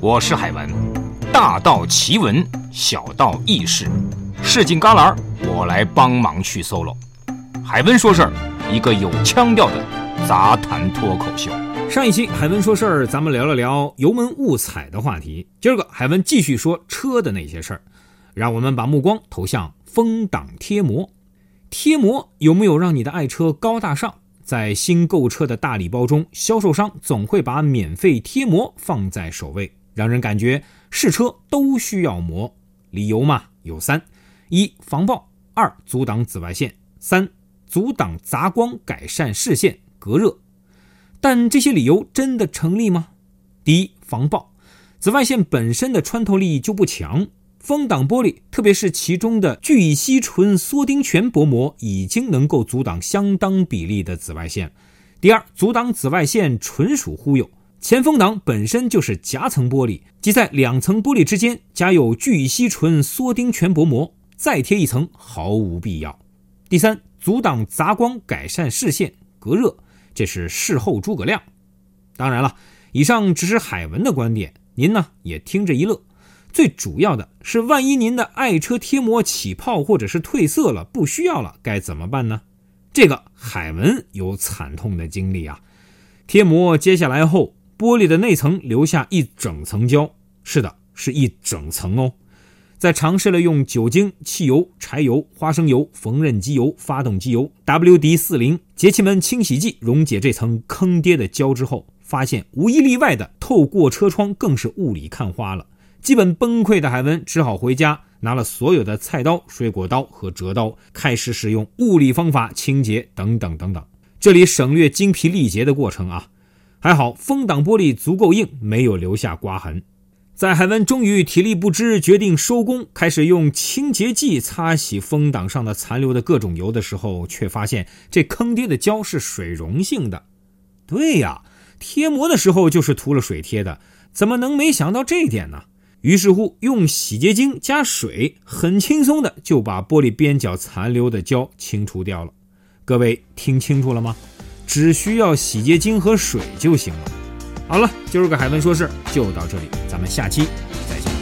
我是海文，大道奇闻，小道轶事，市井旮旯，我来帮忙去 solo。海文说事儿，一个有腔调的杂谈脱口秀。上一期海文说事儿，咱们聊了聊油门误踩的话题。今儿个海文继续说车的那些事儿，让我们把目光投向风挡贴膜。贴膜有没有让你的爱车高大上？在新购车的大礼包中，销售商总会把免费贴膜放在首位，让人感觉试车都需要膜。理由嘛有三：一防爆，二阻挡紫外线，三阻挡杂光，改善视线，隔热。但这些理由真的成立吗？第一，防爆，紫外线本身的穿透力就不强。风挡玻璃，特别是其中的聚乙烯醇缩丁醛薄膜，已经能够阻挡相当比例的紫外线。第二，阻挡紫外线纯属忽悠。前风挡本身就是夹层玻璃，即在两层玻璃之间加有聚乙烯醇缩丁醛薄膜，再贴一层毫无必要。第三，阻挡杂光，改善视线，隔热，这是事后诸葛亮。当然了，以上只是海文的观点，您呢也听着一乐。最主要的是，万一您的爱车贴膜起泡或者是褪色了，不需要了，该怎么办呢？这个海文有惨痛的经历啊！贴膜揭下来后，玻璃的内层留下一整层胶，是的，是一整层哦。在尝试了用酒精、汽油、柴油、花生油、缝纫机油、发动机油、WD 四零节气门清洗剂溶解这层坑爹的胶之后，发现无一例外的透过车窗更是雾里看花了。基本崩溃的海文只好回家，拿了所有的菜刀、水果刀和折刀，开始使用物理方法清洁，等等等等。这里省略精疲力竭的过程啊。还好风挡玻璃足够硬，没有留下刮痕。在海文终于体力不支，决定收工，开始用清洁剂擦洗风挡上的残留的各种油的时候，却发现这坑爹的胶是水溶性的。对呀，贴膜的时候就是涂了水贴的，怎么能没想到这一点呢？于是乎，用洗洁精加水，很轻松的就把玻璃边角残留的胶清除掉了。各位听清楚了吗？只需要洗洁精和水就行了。好了，今儿个海文说事就到这里，咱们下期再见